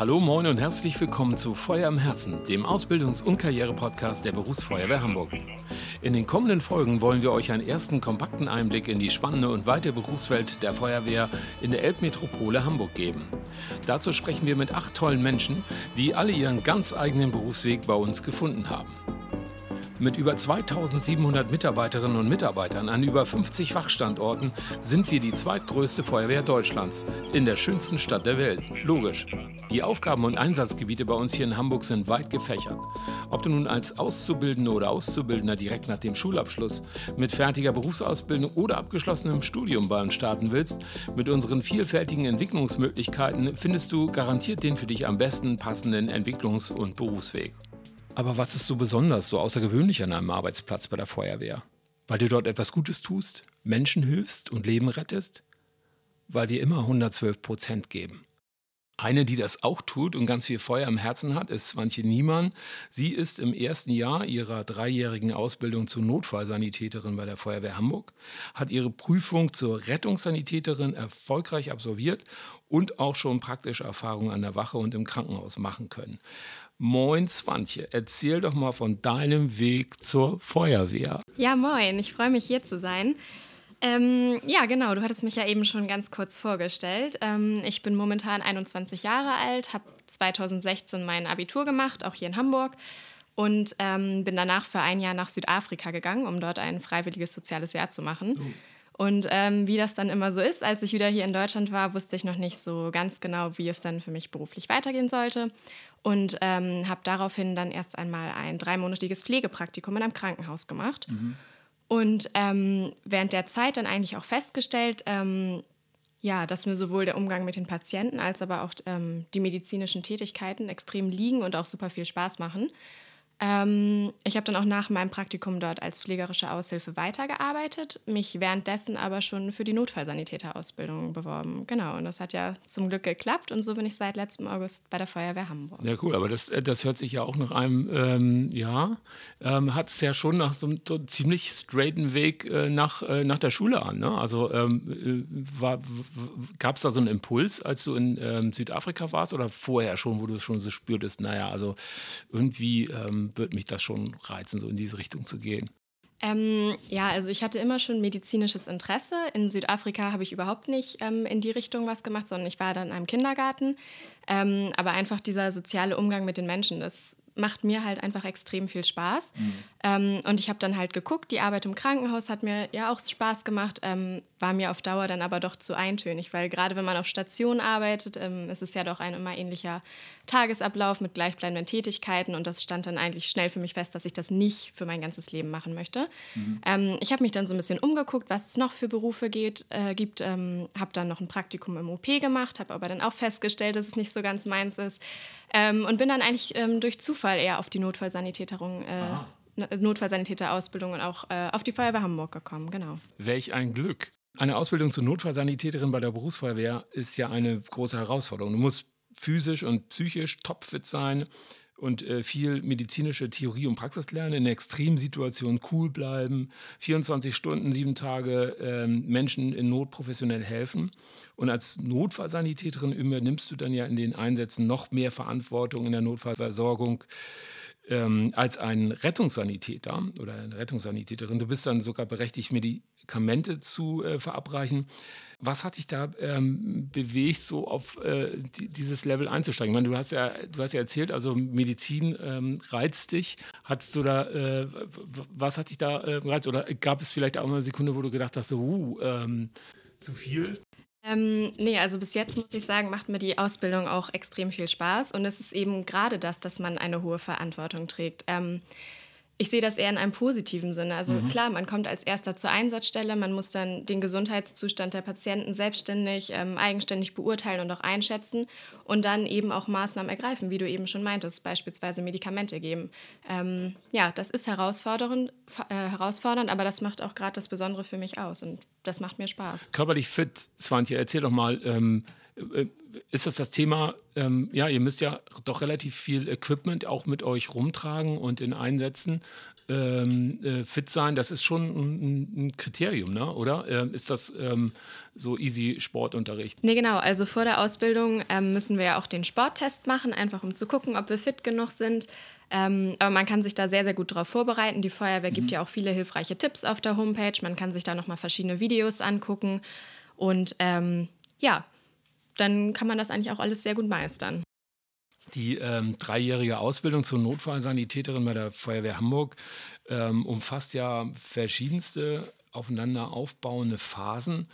Hallo, moin und herzlich willkommen zu Feuer im Herzen, dem Ausbildungs- und Karriere-Podcast der Berufsfeuerwehr Hamburg. In den kommenden Folgen wollen wir euch einen ersten kompakten Einblick in die spannende und weite Berufswelt der Feuerwehr in der Elbmetropole Hamburg geben. Dazu sprechen wir mit acht tollen Menschen, die alle ihren ganz eigenen Berufsweg bei uns gefunden haben. Mit über 2700 Mitarbeiterinnen und Mitarbeitern an über 50 Wachstandorten sind wir die zweitgrößte Feuerwehr Deutschlands in der schönsten Stadt der Welt. Logisch. Die Aufgaben und Einsatzgebiete bei uns hier in Hamburg sind weit gefächert. Ob du nun als Auszubildende oder Auszubildender direkt nach dem Schulabschluss mit fertiger Berufsausbildung oder abgeschlossenem Studium bei uns starten willst, mit unseren vielfältigen Entwicklungsmöglichkeiten findest du garantiert den für dich am besten passenden Entwicklungs- und Berufsweg. Aber was ist so besonders, so außergewöhnlich an einem Arbeitsplatz bei der Feuerwehr? Weil du dort etwas Gutes tust, Menschen hilfst und Leben rettest? Weil wir immer 112 Prozent geben. Eine, die das auch tut und ganz viel Feuer im Herzen hat, ist Swantje Niemann. Sie ist im ersten Jahr ihrer dreijährigen Ausbildung zur Notfallsanitäterin bei der Feuerwehr Hamburg, hat ihre Prüfung zur Rettungssanitäterin erfolgreich absolviert und auch schon praktische Erfahrungen an der Wache und im Krankenhaus machen können. Moin Swantje, erzähl doch mal von deinem Weg zur Feuerwehr. Ja, moin, ich freue mich hier zu sein. Ähm, ja, genau, du hattest mich ja eben schon ganz kurz vorgestellt. Ähm, ich bin momentan 21 Jahre alt, habe 2016 mein Abitur gemacht, auch hier in Hamburg, und ähm, bin danach für ein Jahr nach Südafrika gegangen, um dort ein freiwilliges soziales Jahr zu machen. Oh. Und ähm, wie das dann immer so ist, als ich wieder hier in Deutschland war, wusste ich noch nicht so ganz genau, wie es dann für mich beruflich weitergehen sollte und ähm, habe daraufhin dann erst einmal ein dreimonatiges Pflegepraktikum in einem Krankenhaus gemacht. Mhm. Und ähm, während der Zeit dann eigentlich auch festgestellt, ähm, ja, dass mir sowohl der Umgang mit den Patienten als aber auch ähm, die medizinischen Tätigkeiten extrem liegen und auch super viel Spaß machen. Ähm, ich habe dann auch nach meinem Praktikum dort als pflegerische Aushilfe weitergearbeitet, mich währenddessen aber schon für die Notfallsanitäterausbildung beworben. Genau, und das hat ja zum Glück geklappt und so bin ich seit letztem August bei der Feuerwehr Hamburg. Ja, cool, aber das, äh, das hört sich ja auch nach einem, ähm, ja, ähm, hat es ja schon nach so einem ziemlich straighten Weg äh, nach, äh, nach der Schule an. Ne? Also ähm, äh, gab es da so einen Impuls, als du in ähm, Südafrika warst oder vorher schon, wo du schon so spürtest, naja, also irgendwie ähm, würde mich das schon reizen, so in diese Richtung zu gehen. Ähm, ja, also ich hatte immer schon medizinisches Interesse. In Südafrika habe ich überhaupt nicht ähm, in die Richtung was gemacht, sondern ich war dann in einem Kindergarten. Ähm, aber einfach dieser soziale Umgang mit den Menschen, das macht mir halt einfach extrem viel Spaß. Mhm. Ähm, und ich habe dann halt geguckt, die Arbeit im Krankenhaus hat mir ja auch Spaß gemacht, ähm, war mir auf Dauer dann aber doch zu eintönig, weil gerade wenn man auf Station arbeitet, ähm, ist es ja doch ein immer ähnlicher Tagesablauf mit gleichbleibenden Tätigkeiten und das stand dann eigentlich schnell für mich fest, dass ich das nicht für mein ganzes Leben machen möchte. Mhm. Ähm, ich habe mich dann so ein bisschen umgeguckt, was es noch für Berufe geht, äh, gibt, ähm, habe dann noch ein Praktikum im OP gemacht, habe aber dann auch festgestellt, dass es nicht so ganz meins ist ähm, und bin dann eigentlich durch Zufall eher auf die Notfallsanitäterung äh, Notfallsanitäterausbildung und auch äh, auf die Feuerwehr Hamburg gekommen, genau. Welch ein Glück. Eine Ausbildung zur Notfallsanitäterin bei der Berufsfeuerwehr ist ja eine große Herausforderung. Du musst physisch und psychisch topfit sein und äh, viel medizinische Theorie und Praxis lernen, in Extremsituationen cool bleiben, 24 Stunden, sieben Tage äh, Menschen in Not professionell helfen. Und als Notfallsanitäterin übernimmst du dann ja in den Einsätzen noch mehr Verantwortung in der Notfallversorgung ähm, als ein Rettungssanitäter oder eine Rettungssanitäterin. Du bist dann sogar berechtigt, Medikamente zu äh, verabreichen. Was hat dich da ähm, bewegt, so auf äh, die, dieses Level einzusteigen? Ich meine, du hast ja, du hast ja erzählt, also Medizin ähm, reizt dich. Hattest du da, äh, was hat dich da äh, reizt? Oder gab es vielleicht auch eine Sekunde, wo du gedacht hast, so, uh, ähm, zu viel? Ähm, nee, also bis jetzt muss ich sagen, macht mir die Ausbildung auch extrem viel Spaß. Und es ist eben gerade das, dass man eine hohe Verantwortung trägt. Ähm, ich sehe das eher in einem positiven Sinne. Also mhm. klar, man kommt als erster zur Einsatzstelle, man muss dann den Gesundheitszustand der Patienten selbstständig, ähm, eigenständig beurteilen und auch einschätzen und dann eben auch Maßnahmen ergreifen, wie du eben schon meintest, beispielsweise Medikamente geben. Ähm, ja, das ist herausfordernd, äh, herausfordernd, aber das macht auch gerade das Besondere für mich aus und das macht mir Spaß. Körperlich fit, Swantje, erzähl doch mal, ähm, äh, ist das das Thema, ähm, ja, ihr müsst ja doch relativ viel Equipment auch mit euch rumtragen und in Einsätzen ähm, äh, fit sein. Das ist schon ein, ein Kriterium, ne? oder? Ähm, ist das ähm, so easy Sportunterricht? Nee, genau. Also vor der Ausbildung ähm, müssen wir ja auch den Sporttest machen, einfach um zu gucken, ob wir fit genug sind. Ähm, aber man kann sich da sehr, sehr gut darauf vorbereiten. Die Feuerwehr mhm. gibt ja auch viele hilfreiche Tipps auf der Homepage. Man kann sich da nochmal verschiedene Videos angucken. Und ähm, ja, dann kann man das eigentlich auch alles sehr gut meistern. Die ähm, dreijährige Ausbildung zur Notfallsanitäterin bei der Feuerwehr Hamburg ähm, umfasst ja verschiedenste aufeinander aufbauende Phasen.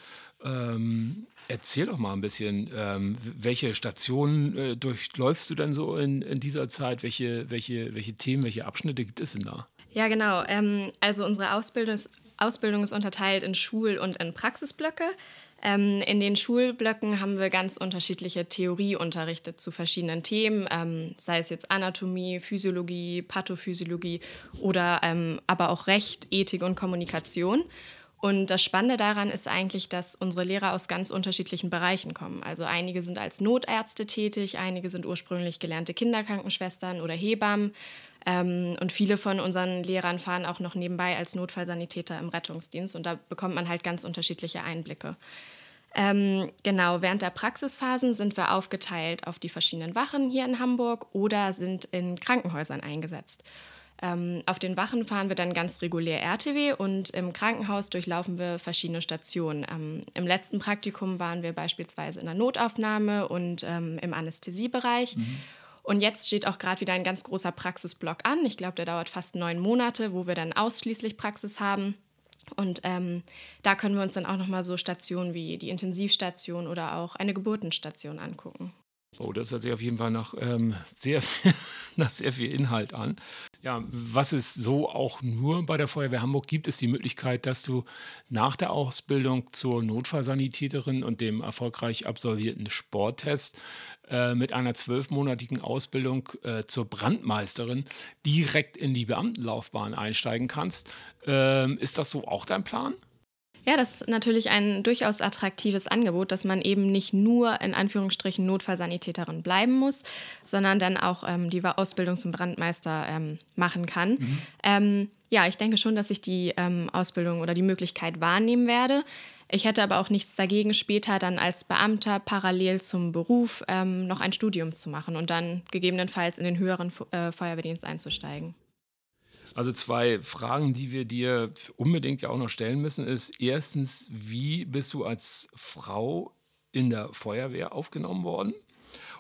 Ähm, erzähl doch mal ein bisschen, ähm, welche Stationen äh, durchläufst du denn so in, in dieser Zeit? Welche, welche, welche Themen, welche Abschnitte gibt es denn da? Ja, genau. Ähm, also unsere Ausbildung ist, Ausbildung ist unterteilt in Schul- und in Praxisblöcke. Ähm, in den Schulblöcken haben wir ganz unterschiedliche Theorieunterrichte zu verschiedenen Themen, ähm, sei es jetzt Anatomie, Physiologie, Pathophysiologie oder ähm, aber auch Recht, Ethik und Kommunikation. Und das Spannende daran ist eigentlich, dass unsere Lehrer aus ganz unterschiedlichen Bereichen kommen. Also einige sind als Notärzte tätig, einige sind ursprünglich gelernte Kinderkrankenschwestern oder Hebammen. Ähm, und viele von unseren Lehrern fahren auch noch nebenbei als Notfallsanitäter im Rettungsdienst. Und da bekommt man halt ganz unterschiedliche Einblicke. Ähm, genau, während der Praxisphasen sind wir aufgeteilt auf die verschiedenen Wachen hier in Hamburg oder sind in Krankenhäusern eingesetzt. Ähm, auf den Wachen fahren wir dann ganz regulär RTW und im Krankenhaus durchlaufen wir verschiedene Stationen. Ähm, Im letzten Praktikum waren wir beispielsweise in der Notaufnahme und ähm, im Anästhesiebereich. Mhm. Und jetzt steht auch gerade wieder ein ganz großer Praxisblock an. Ich glaube, der dauert fast neun Monate, wo wir dann ausschließlich Praxis haben. Und ähm, da können wir uns dann auch nochmal so Stationen wie die Intensivstation oder auch eine Geburtenstation angucken. Oh, das hört sich auf jeden Fall nach, ähm, sehr, nach sehr viel Inhalt an. Ja, was es so auch nur bei der Feuerwehr Hamburg gibt, ist die Möglichkeit, dass du nach der Ausbildung zur Notfallsanitäterin und dem erfolgreich absolvierten Sporttest äh, mit einer zwölfmonatigen Ausbildung äh, zur Brandmeisterin direkt in die Beamtenlaufbahn einsteigen kannst. Ähm, ist das so auch dein Plan? Ja, das ist natürlich ein durchaus attraktives Angebot, dass man eben nicht nur in Anführungsstrichen Notfallsanitäterin bleiben muss, sondern dann auch ähm, die Ausbildung zum Brandmeister ähm, machen kann. Mhm. Ähm, ja, ich denke schon, dass ich die ähm, Ausbildung oder die Möglichkeit wahrnehmen werde. Ich hätte aber auch nichts dagegen, später dann als Beamter parallel zum Beruf ähm, noch ein Studium zu machen und dann gegebenenfalls in den höheren äh, Feuerwehrdienst einzusteigen. Also zwei Fragen, die wir dir unbedingt ja auch noch stellen müssen, ist erstens, wie bist du als Frau in der Feuerwehr aufgenommen worden?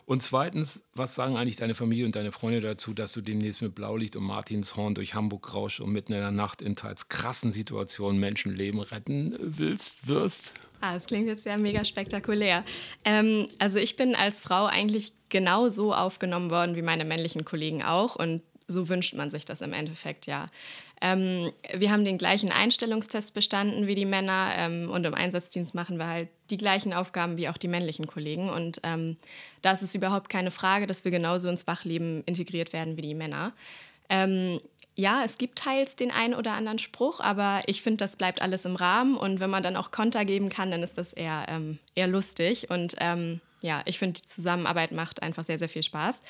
Und zweitens, was sagen eigentlich deine Familie und deine Freunde dazu, dass du demnächst mit Blaulicht und Martinshorn durch Hamburg rauschst und mitten in der Nacht in teils krassen Situationen Menschenleben retten willst, wirst? Ah, das klingt jetzt ja mega spektakulär. Ähm, also ich bin als Frau eigentlich genau so aufgenommen worden wie meine männlichen Kollegen auch und so wünscht man sich das im Endeffekt, ja. Ähm, wir haben den gleichen Einstellungstest bestanden wie die Männer ähm, und im Einsatzdienst machen wir halt die gleichen Aufgaben wie auch die männlichen Kollegen. Und ähm, da ist es überhaupt keine Frage, dass wir genauso ins Wachleben integriert werden wie die Männer. Ähm, ja, es gibt teils den einen oder anderen Spruch, aber ich finde, das bleibt alles im Rahmen. Und wenn man dann auch Konter geben kann, dann ist das eher, ähm, eher lustig. Und ähm, ja, ich finde, die Zusammenarbeit macht einfach sehr, sehr viel Spaß.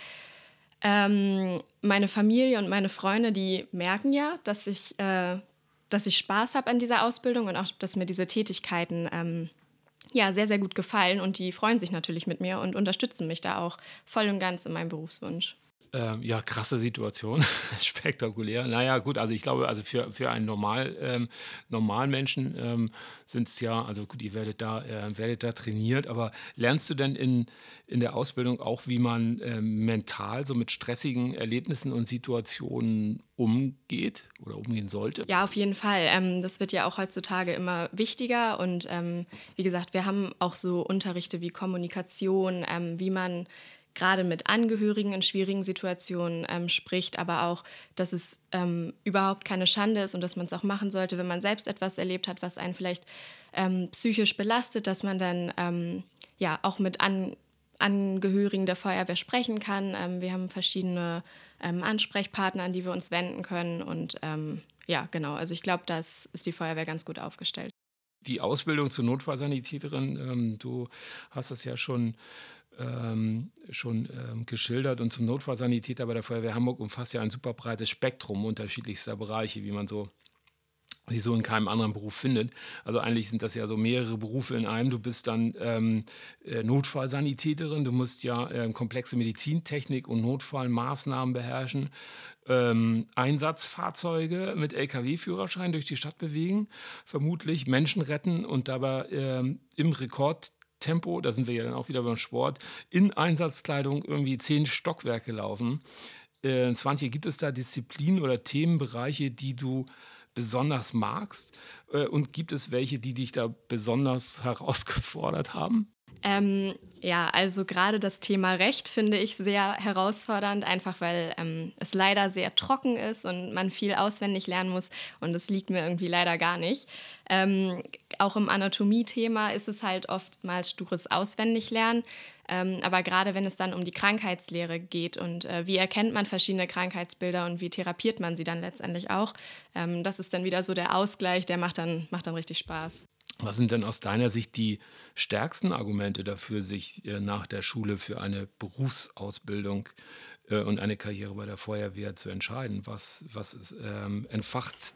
Ähm, meine Familie und meine Freunde, die merken ja, dass ich, äh, dass ich Spaß habe an dieser Ausbildung und auch, dass mir diese Tätigkeiten ähm, ja, sehr, sehr gut gefallen und die freuen sich natürlich mit mir und unterstützen mich da auch voll und ganz in meinem Berufswunsch. Ähm, ja, krasse Situation, spektakulär. Naja, gut, also ich glaube, also für, für einen normal, ähm, normalen Menschen ähm, sind es ja, also gut, ihr werdet da, äh, werdet da trainiert, aber lernst du denn in, in der Ausbildung auch, wie man ähm, mental so mit stressigen Erlebnissen und Situationen umgeht oder umgehen sollte? Ja, auf jeden Fall. Ähm, das wird ja auch heutzutage immer wichtiger und ähm, wie gesagt, wir haben auch so Unterrichte wie Kommunikation, wie man gerade mit Angehörigen in schwierigen Situationen ähm, spricht, aber auch, dass es ähm, überhaupt keine Schande ist und dass man es auch machen sollte, wenn man selbst etwas erlebt hat, was einen vielleicht ähm, psychisch belastet, dass man dann ähm, ja auch mit An Angehörigen der Feuerwehr sprechen kann. Ähm, wir haben verschiedene ähm, Ansprechpartner, an die wir uns wenden können und ja, genau. Also ich glaube, das ist die Feuerwehr ganz gut aufgestellt. die Ausbildung zur Notfallsanitäterin, ähm, du hast es ja schon ähm, schon ähm, geschildert. Und zum Notfallsanitäter bei der Feuerwehr Hamburg umfasst ja ein super breites Spektrum unterschiedlichster Bereiche, wie man so sich so in keinem anderen Beruf findet. Also eigentlich sind das ja so mehrere Berufe in einem. Du bist dann ähm, äh, Notfallsanitäterin, du musst ja ähm, komplexe Medizintechnik und Notfallmaßnahmen beherrschen, ähm, Einsatzfahrzeuge mit Lkw-Führerschein durch die Stadt bewegen, vermutlich Menschen retten und dabei ähm, im Rekord Tempo, da sind wir ja dann auch wieder beim Sport, in Einsatzkleidung irgendwie zehn Stockwerke laufen. Äh, Swantje, gibt es da Disziplinen oder Themenbereiche, die du besonders magst? Äh, und gibt es welche, die dich da besonders herausgefordert haben? Ähm, ja, also gerade das Thema Recht finde ich sehr herausfordernd, einfach weil ähm, es leider sehr trocken ist und man viel auswendig lernen muss und das liegt mir irgendwie leider gar nicht. Ähm, auch im Anatomie-Thema ist es halt oftmals stures Auswendiglernen. Ähm, aber gerade wenn es dann um die Krankheitslehre geht und äh, wie erkennt man verschiedene Krankheitsbilder und wie therapiert man sie dann letztendlich auch, ähm, das ist dann wieder so der Ausgleich, der macht dann, macht dann richtig Spaß. Was sind denn aus deiner Sicht die stärksten Argumente dafür, sich äh, nach der Schule für eine Berufsausbildung äh, und eine Karriere bei der Feuerwehr zu entscheiden? Was, was ist, ähm, entfacht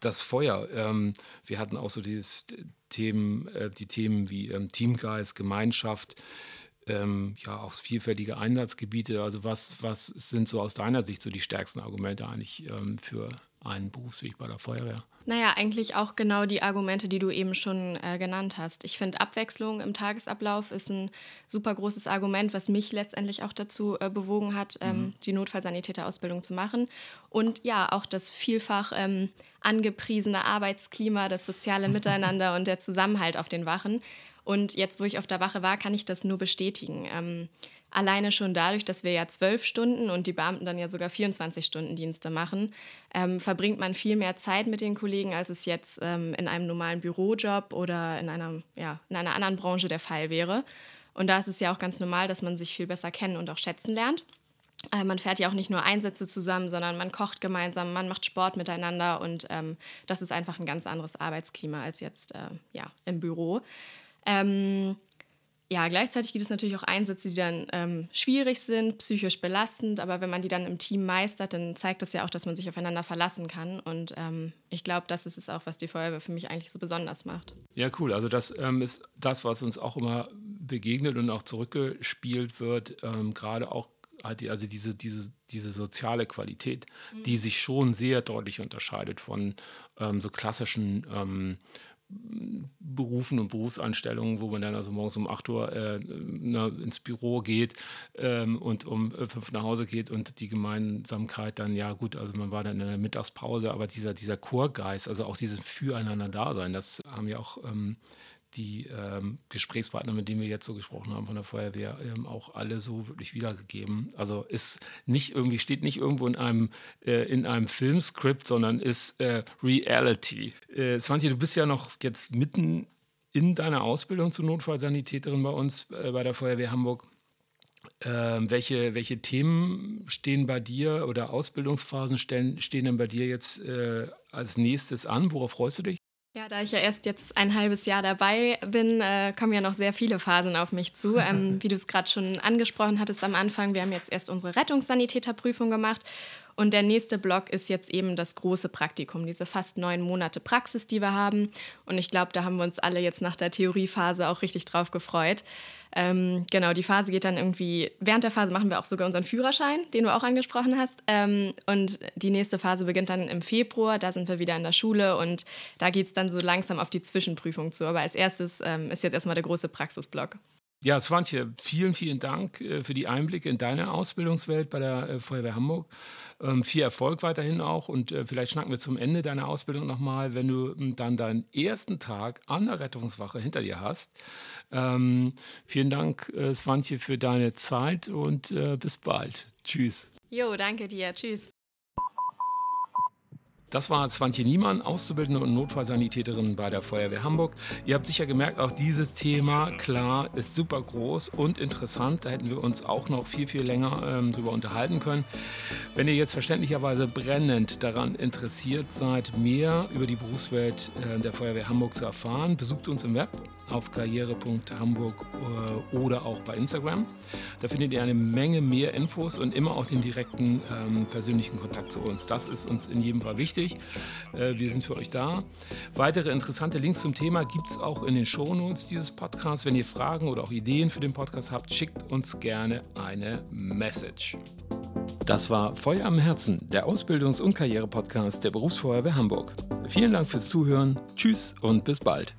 das Feuer? Ähm, wir hatten auch so dieses Themen, äh, die Themen wie ähm, Teamgeist, Gemeinschaft, ähm, ja auch vielfältige Einsatzgebiete. Also was, was sind so aus deiner Sicht so die stärksten Argumente eigentlich ähm, für einen Berufsweg bei der Feuerwehr? Naja, eigentlich auch genau die Argumente, die du eben schon äh, genannt hast. Ich finde, Abwechslung im Tagesablauf ist ein super großes Argument, was mich letztendlich auch dazu äh, bewogen hat, ähm, mhm. die Notfallsanitäterausbildung zu machen. Und ja, auch das vielfach ähm, angepriesene Arbeitsklima, das soziale Miteinander und der Zusammenhalt auf den Wachen. Und jetzt, wo ich auf der Wache war, kann ich das nur bestätigen. Ähm, Alleine schon dadurch, dass wir ja zwölf Stunden und die Beamten dann ja sogar 24 Stunden Dienste machen, ähm, verbringt man viel mehr Zeit mit den Kollegen, als es jetzt ähm, in einem normalen Bürojob oder in einer, ja, in einer anderen Branche der Fall wäre. Und da ist es ja auch ganz normal, dass man sich viel besser kennen und auch schätzen lernt. Äh, man fährt ja auch nicht nur Einsätze zusammen, sondern man kocht gemeinsam, man macht Sport miteinander und ähm, das ist einfach ein ganz anderes Arbeitsklima als jetzt äh, ja, im Büro. Ähm, ja, gleichzeitig gibt es natürlich auch Einsätze, die dann ähm, schwierig sind, psychisch belastend, aber wenn man die dann im Team meistert, dann zeigt das ja auch, dass man sich aufeinander verlassen kann. Und ähm, ich glaube, das ist es auch, was die Feuerwehr für mich eigentlich so besonders macht. Ja, cool. Also das ähm, ist das, was uns auch immer begegnet und auch zurückgespielt wird, ähm, gerade auch halt also diese, diese, diese soziale Qualität, mhm. die sich schon sehr deutlich unterscheidet von ähm, so klassischen ähm, Berufen und Berufsanstellungen, wo man dann also morgens um 8 Uhr äh, ins Büro geht ähm, und um 5 Uhr nach Hause geht und die Gemeinsamkeit dann, ja gut, also man war dann in der Mittagspause, aber dieser, dieser Chorgeist, also auch dieses Füreinander-Dasein, das haben ja auch ähm, die ähm, Gesprächspartner, mit denen wir jetzt so gesprochen haben von der Feuerwehr, ähm, auch alle so wirklich wiedergegeben. Also ist nicht irgendwie, steht nicht irgendwo in einem, äh, in einem Filmskript, sondern ist äh, Reality. Äh, Svante, du bist ja noch jetzt mitten in deiner Ausbildung zur Notfallsanitäterin bei uns, äh, bei der Feuerwehr Hamburg. Ähm, welche, welche Themen stehen bei dir oder Ausbildungsphasen stehen, stehen denn bei dir jetzt äh, als nächstes an? Worauf freust du dich? Ja, da ich ja erst jetzt ein halbes Jahr dabei bin, äh, kommen ja noch sehr viele Phasen auf mich zu. Ähm, wie du es gerade schon angesprochen hattest am Anfang, wir haben jetzt erst unsere Rettungssanitäterprüfung gemacht und der nächste Block ist jetzt eben das große Praktikum, diese fast neun Monate Praxis, die wir haben. Und ich glaube, da haben wir uns alle jetzt nach der Theoriephase auch richtig drauf gefreut. Ähm, genau, die Phase geht dann irgendwie, während der Phase machen wir auch sogar unseren Führerschein, den du auch angesprochen hast. Ähm, und die nächste Phase beginnt dann im Februar, da sind wir wieder in der Schule und da geht es dann so langsam auf die Zwischenprüfung zu. Aber als erstes ähm, ist jetzt erstmal der große Praxisblock. Ja, Swantje, vielen, vielen Dank äh, für die Einblicke in deine Ausbildungswelt bei der äh, Feuerwehr Hamburg. Ähm, viel Erfolg weiterhin auch und äh, vielleicht schnacken wir zum Ende deiner Ausbildung nochmal, wenn du ähm, dann deinen ersten Tag an der Rettungswache hinter dir hast. Ähm, vielen Dank, Svantje, für deine Zeit und bis bald. Tschüss. Jo, danke dir. Tschüss. Das war Swantje Niemann, Auszubildende und Notfallsanitäterin bei der Feuerwehr Hamburg. Ihr habt sicher gemerkt, auch dieses Thema, klar, ist super groß und interessant. Da hätten wir uns auch noch viel, viel länger ähm, drüber unterhalten können. Wenn ihr jetzt verständlicherweise brennend daran interessiert seid, mehr über die Berufswelt äh, der Feuerwehr Hamburg zu erfahren, besucht uns im Web auf karriere.hamburg äh, oder auch bei Instagram. Da findet ihr eine Menge mehr Infos und immer auch den direkten ähm, persönlichen Kontakt zu uns. Das ist uns in jedem Fall wichtig. Äh, wir sind für euch da. Weitere interessante Links zum Thema gibt es auch in den Shownotes dieses Podcasts. Wenn ihr Fragen oder auch Ideen für den Podcast habt, schickt uns gerne eine Message. Das war Feuer am Herzen, der Ausbildungs- und Karriere-Podcast der Berufsfeuerwehr Hamburg. Vielen Dank fürs Zuhören. Tschüss und bis bald.